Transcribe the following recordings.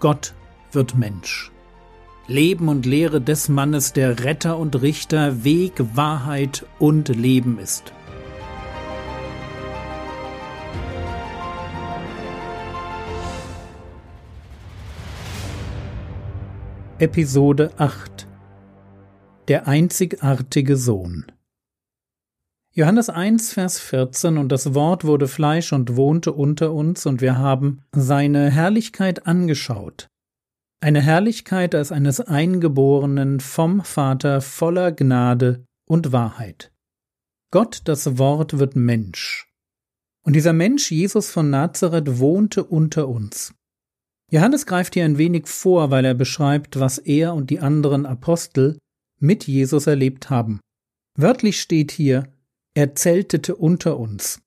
Gott wird Mensch. Leben und Lehre des Mannes, der Retter und Richter, Weg, Wahrheit und Leben ist. Episode 8 Der einzigartige Sohn Johannes 1, Vers 14 Und das Wort wurde Fleisch und wohnte unter uns, und wir haben seine Herrlichkeit angeschaut. Eine Herrlichkeit als eines Eingeborenen vom Vater voller Gnade und Wahrheit. Gott, das Wort, wird Mensch. Und dieser Mensch, Jesus von Nazareth, wohnte unter uns. Johannes greift hier ein wenig vor, weil er beschreibt, was er und die anderen Apostel mit Jesus erlebt haben. Wörtlich steht hier, er zeltete unter uns.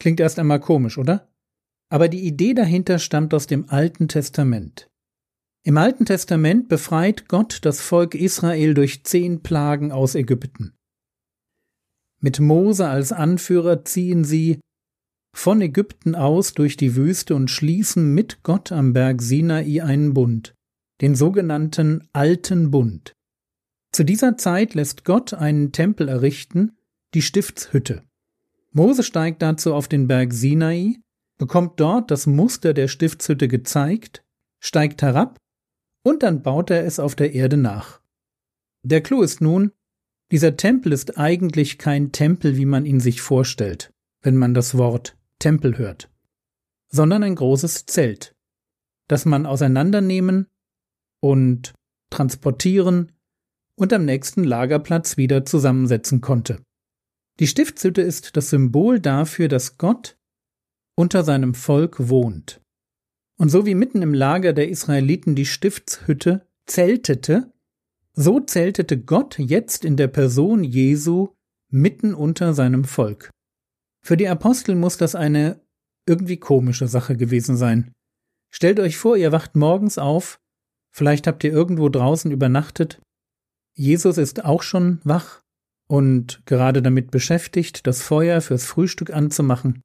Klingt erst einmal komisch, oder? Aber die Idee dahinter stammt aus dem Alten Testament. Im Alten Testament befreit Gott das Volk Israel durch zehn Plagen aus Ägypten. Mit Mose als Anführer ziehen sie von Ägypten aus durch die Wüste und schließen mit Gott am Berg Sinai einen Bund, den sogenannten Alten Bund. Zu dieser Zeit lässt Gott einen Tempel errichten, die Stiftshütte. Mose steigt dazu auf den Berg Sinai, bekommt dort das Muster der Stiftshütte gezeigt, steigt herab und dann baut er es auf der Erde nach. Der Clou ist nun, dieser Tempel ist eigentlich kein Tempel, wie man ihn sich vorstellt, wenn man das Wort Tempel hört, sondern ein großes Zelt, das man auseinandernehmen und transportieren und am nächsten Lagerplatz wieder zusammensetzen konnte. Die Stiftshütte ist das Symbol dafür, dass Gott unter seinem Volk wohnt. Und so wie mitten im Lager der Israeliten die Stiftshütte zeltete, so zeltete Gott jetzt in der Person Jesu mitten unter seinem Volk. Für die Apostel muss das eine irgendwie komische Sache gewesen sein. Stellt euch vor, ihr wacht morgens auf, vielleicht habt ihr irgendwo draußen übernachtet, Jesus ist auch schon wach und gerade damit beschäftigt, das Feuer fürs Frühstück anzumachen.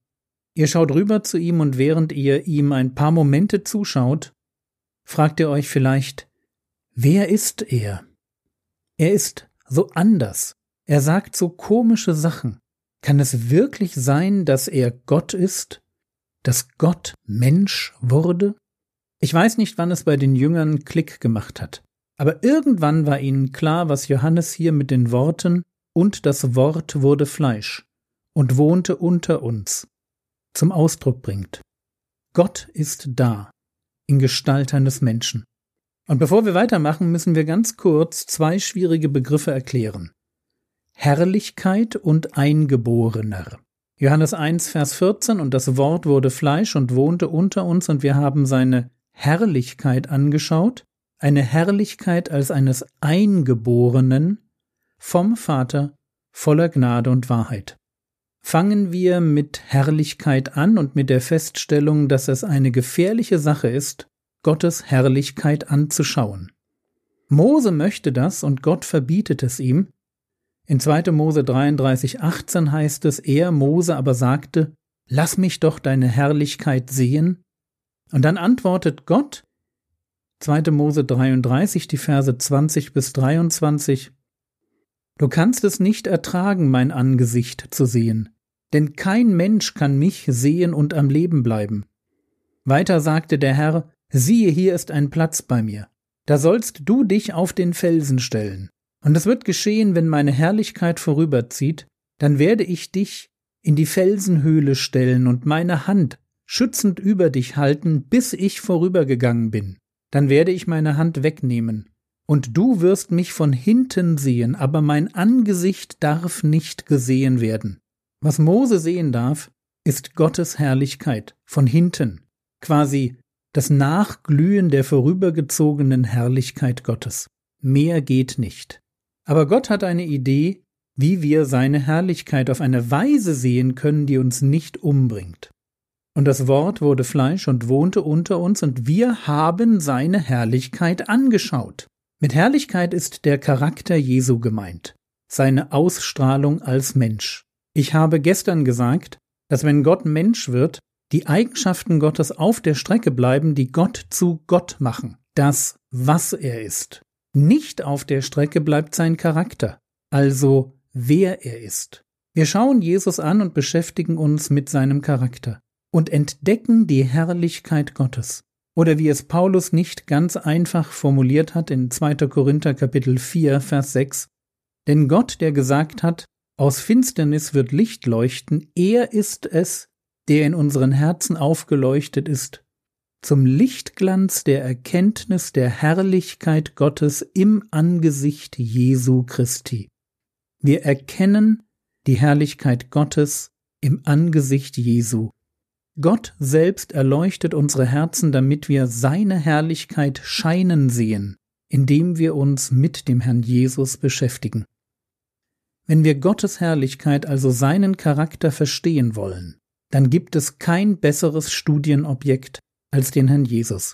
Ihr schaut rüber zu ihm und während ihr ihm ein paar Momente zuschaut, fragt ihr euch vielleicht, wer ist er? Er ist so anders. Er sagt so komische Sachen. Kann es wirklich sein, dass er Gott ist? Dass Gott Mensch wurde? Ich weiß nicht, wann es bei den Jüngern Klick gemacht hat, aber irgendwann war ihnen klar, was Johannes hier mit den Worten und das Wort wurde Fleisch und wohnte unter uns zum Ausdruck bringt. Gott ist da, in Gestalt eines Menschen. Und bevor wir weitermachen, müssen wir ganz kurz zwei schwierige Begriffe erklären. Herrlichkeit und Eingeborener. Johannes 1, Vers 14 und das Wort wurde Fleisch und wohnte unter uns und wir haben seine Herrlichkeit angeschaut, eine Herrlichkeit als eines Eingeborenen vom Vater voller Gnade und Wahrheit. Fangen wir mit Herrlichkeit an und mit der Feststellung, dass es eine gefährliche Sache ist, Gottes Herrlichkeit anzuschauen. Mose möchte das und Gott verbietet es ihm, in 2. Mose 33, 18 heißt es, er, Mose, aber sagte, Lass mich doch deine Herrlichkeit sehen. Und dann antwortet Gott, 2. Mose 33, die Verse 20 bis 23, Du kannst es nicht ertragen, mein Angesicht zu sehen, denn kein Mensch kann mich sehen und am Leben bleiben. Weiter sagte der Herr, siehe, hier ist ein Platz bei mir, da sollst du dich auf den Felsen stellen. Und es wird geschehen, wenn meine Herrlichkeit vorüberzieht, dann werde ich dich in die Felsenhöhle stellen und meine Hand schützend über dich halten, bis ich vorübergegangen bin. Dann werde ich meine Hand wegnehmen. Und du wirst mich von hinten sehen, aber mein Angesicht darf nicht gesehen werden. Was Mose sehen darf, ist Gottes Herrlichkeit von hinten, quasi das Nachglühen der vorübergezogenen Herrlichkeit Gottes. Mehr geht nicht. Aber Gott hat eine Idee, wie wir seine Herrlichkeit auf eine Weise sehen können, die uns nicht umbringt. Und das Wort wurde Fleisch und wohnte unter uns, und wir haben seine Herrlichkeit angeschaut. Mit Herrlichkeit ist der Charakter Jesu gemeint, seine Ausstrahlung als Mensch. Ich habe gestern gesagt, dass wenn Gott Mensch wird, die Eigenschaften Gottes auf der Strecke bleiben, die Gott zu Gott machen, das, was er ist. Nicht auf der Strecke bleibt sein Charakter, also wer er ist. Wir schauen Jesus an und beschäftigen uns mit seinem Charakter und entdecken die Herrlichkeit Gottes. Oder wie es Paulus nicht ganz einfach formuliert hat in 2. Korinther Kapitel 4, Vers 6, denn Gott, der gesagt hat, aus Finsternis wird Licht leuchten, er ist es, der in unseren Herzen aufgeleuchtet ist, zum Lichtglanz der Erkenntnis der Herrlichkeit Gottes im Angesicht Jesu Christi. Wir erkennen die Herrlichkeit Gottes im Angesicht Jesu. Gott selbst erleuchtet unsere Herzen, damit wir seine Herrlichkeit scheinen sehen, indem wir uns mit dem Herrn Jesus beschäftigen. Wenn wir Gottes Herrlichkeit, also seinen Charakter verstehen wollen, dann gibt es kein besseres Studienobjekt als den Herrn Jesus.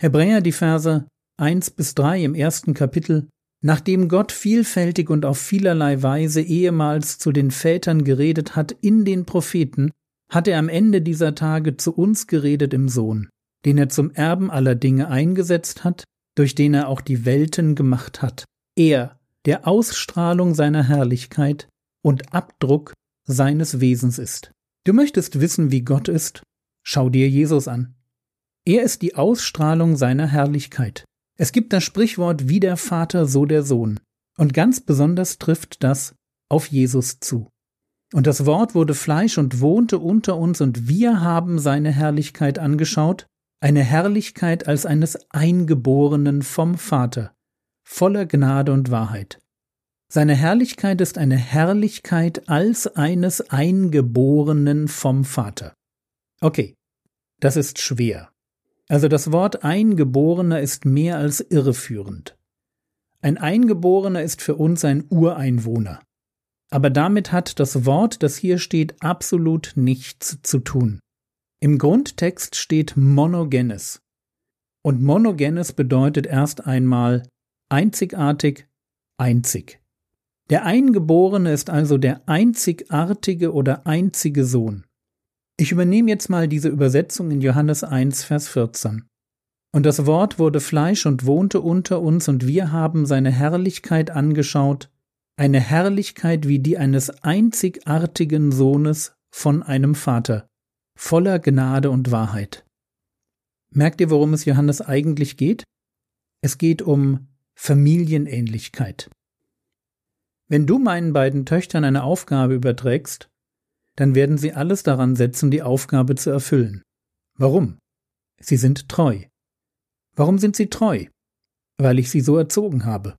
Hebräer die Verse 1 bis 3 im ersten Kapitel Nachdem Gott vielfältig und auf vielerlei Weise ehemals zu den Vätern geredet hat in den Propheten, hat er am Ende dieser Tage zu uns geredet im Sohn, den er zum Erben aller Dinge eingesetzt hat, durch den er auch die Welten gemacht hat. Er, der Ausstrahlung seiner Herrlichkeit und Abdruck seines Wesens ist. Du möchtest wissen, wie Gott ist? Schau dir Jesus an. Er ist die Ausstrahlung seiner Herrlichkeit. Es gibt das Sprichwort wie der Vater, so der Sohn. Und ganz besonders trifft das auf Jesus zu. Und das Wort wurde Fleisch und wohnte unter uns, und wir haben seine Herrlichkeit angeschaut, eine Herrlichkeit als eines Eingeborenen vom Vater, voller Gnade und Wahrheit. Seine Herrlichkeit ist eine Herrlichkeit als eines Eingeborenen vom Vater. Okay, das ist schwer. Also das Wort Eingeborener ist mehr als irreführend. Ein Eingeborener ist für uns ein Ureinwohner. Aber damit hat das Wort, das hier steht, absolut nichts zu tun. Im Grundtext steht monogenes. Und monogenes bedeutet erst einmal einzigartig, einzig. Der Eingeborene ist also der einzigartige oder einzige Sohn. Ich übernehme jetzt mal diese Übersetzung in Johannes 1, Vers 14. Und das Wort wurde Fleisch und wohnte unter uns, und wir haben seine Herrlichkeit angeschaut, eine Herrlichkeit wie die eines einzigartigen Sohnes von einem Vater, voller Gnade und Wahrheit. Merkt ihr, worum es Johannes eigentlich geht? Es geht um Familienähnlichkeit. Wenn du meinen beiden Töchtern eine Aufgabe überträgst, dann werden sie alles daran setzen, die Aufgabe zu erfüllen. Warum? Sie sind treu. Warum sind sie treu? Weil ich sie so erzogen habe.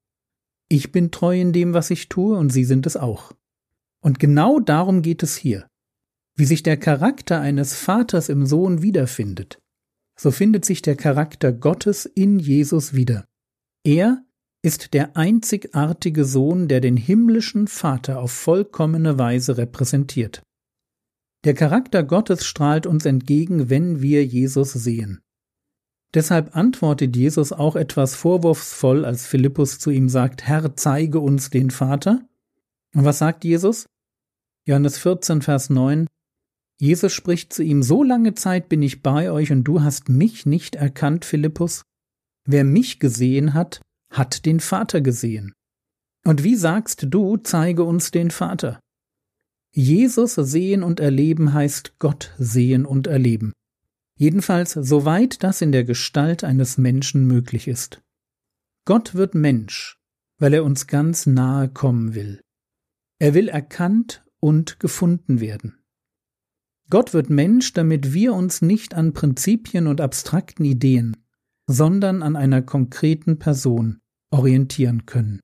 Ich bin treu in dem, was ich tue, und Sie sind es auch. Und genau darum geht es hier. Wie sich der Charakter eines Vaters im Sohn wiederfindet, so findet sich der Charakter Gottes in Jesus wieder. Er ist der einzigartige Sohn, der den himmlischen Vater auf vollkommene Weise repräsentiert. Der Charakter Gottes strahlt uns entgegen, wenn wir Jesus sehen. Deshalb antwortet Jesus auch etwas vorwurfsvoll, als Philippus zu ihm sagt, Herr, zeige uns den Vater. Und was sagt Jesus? Johannes 14, Vers 9. Jesus spricht zu ihm, so lange Zeit bin ich bei euch und du hast mich nicht erkannt, Philippus. Wer mich gesehen hat, hat den Vater gesehen. Und wie sagst du, zeige uns den Vater? Jesus sehen und erleben heißt Gott sehen und erleben. Jedenfalls soweit das in der Gestalt eines Menschen möglich ist. Gott wird Mensch, weil er uns ganz nahe kommen will. Er will erkannt und gefunden werden. Gott wird Mensch, damit wir uns nicht an Prinzipien und abstrakten Ideen, sondern an einer konkreten Person orientieren können.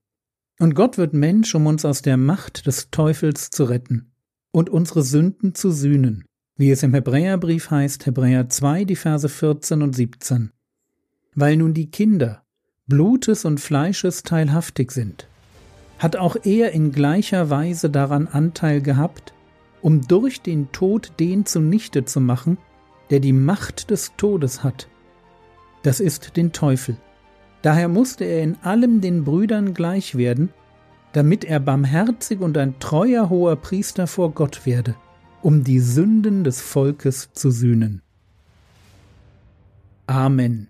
Und Gott wird Mensch, um uns aus der Macht des Teufels zu retten und unsere Sünden zu sühnen wie es im Hebräerbrief heißt, Hebräer 2, die Verse 14 und 17. Weil nun die Kinder Blutes und Fleisches teilhaftig sind, hat auch er in gleicher Weise daran Anteil gehabt, um durch den Tod den zunichte zu machen, der die Macht des Todes hat. Das ist den Teufel. Daher musste er in allem den Brüdern gleich werden, damit er barmherzig und ein treuer hoher Priester vor Gott werde um die Sünden des Volkes zu sühnen. Amen.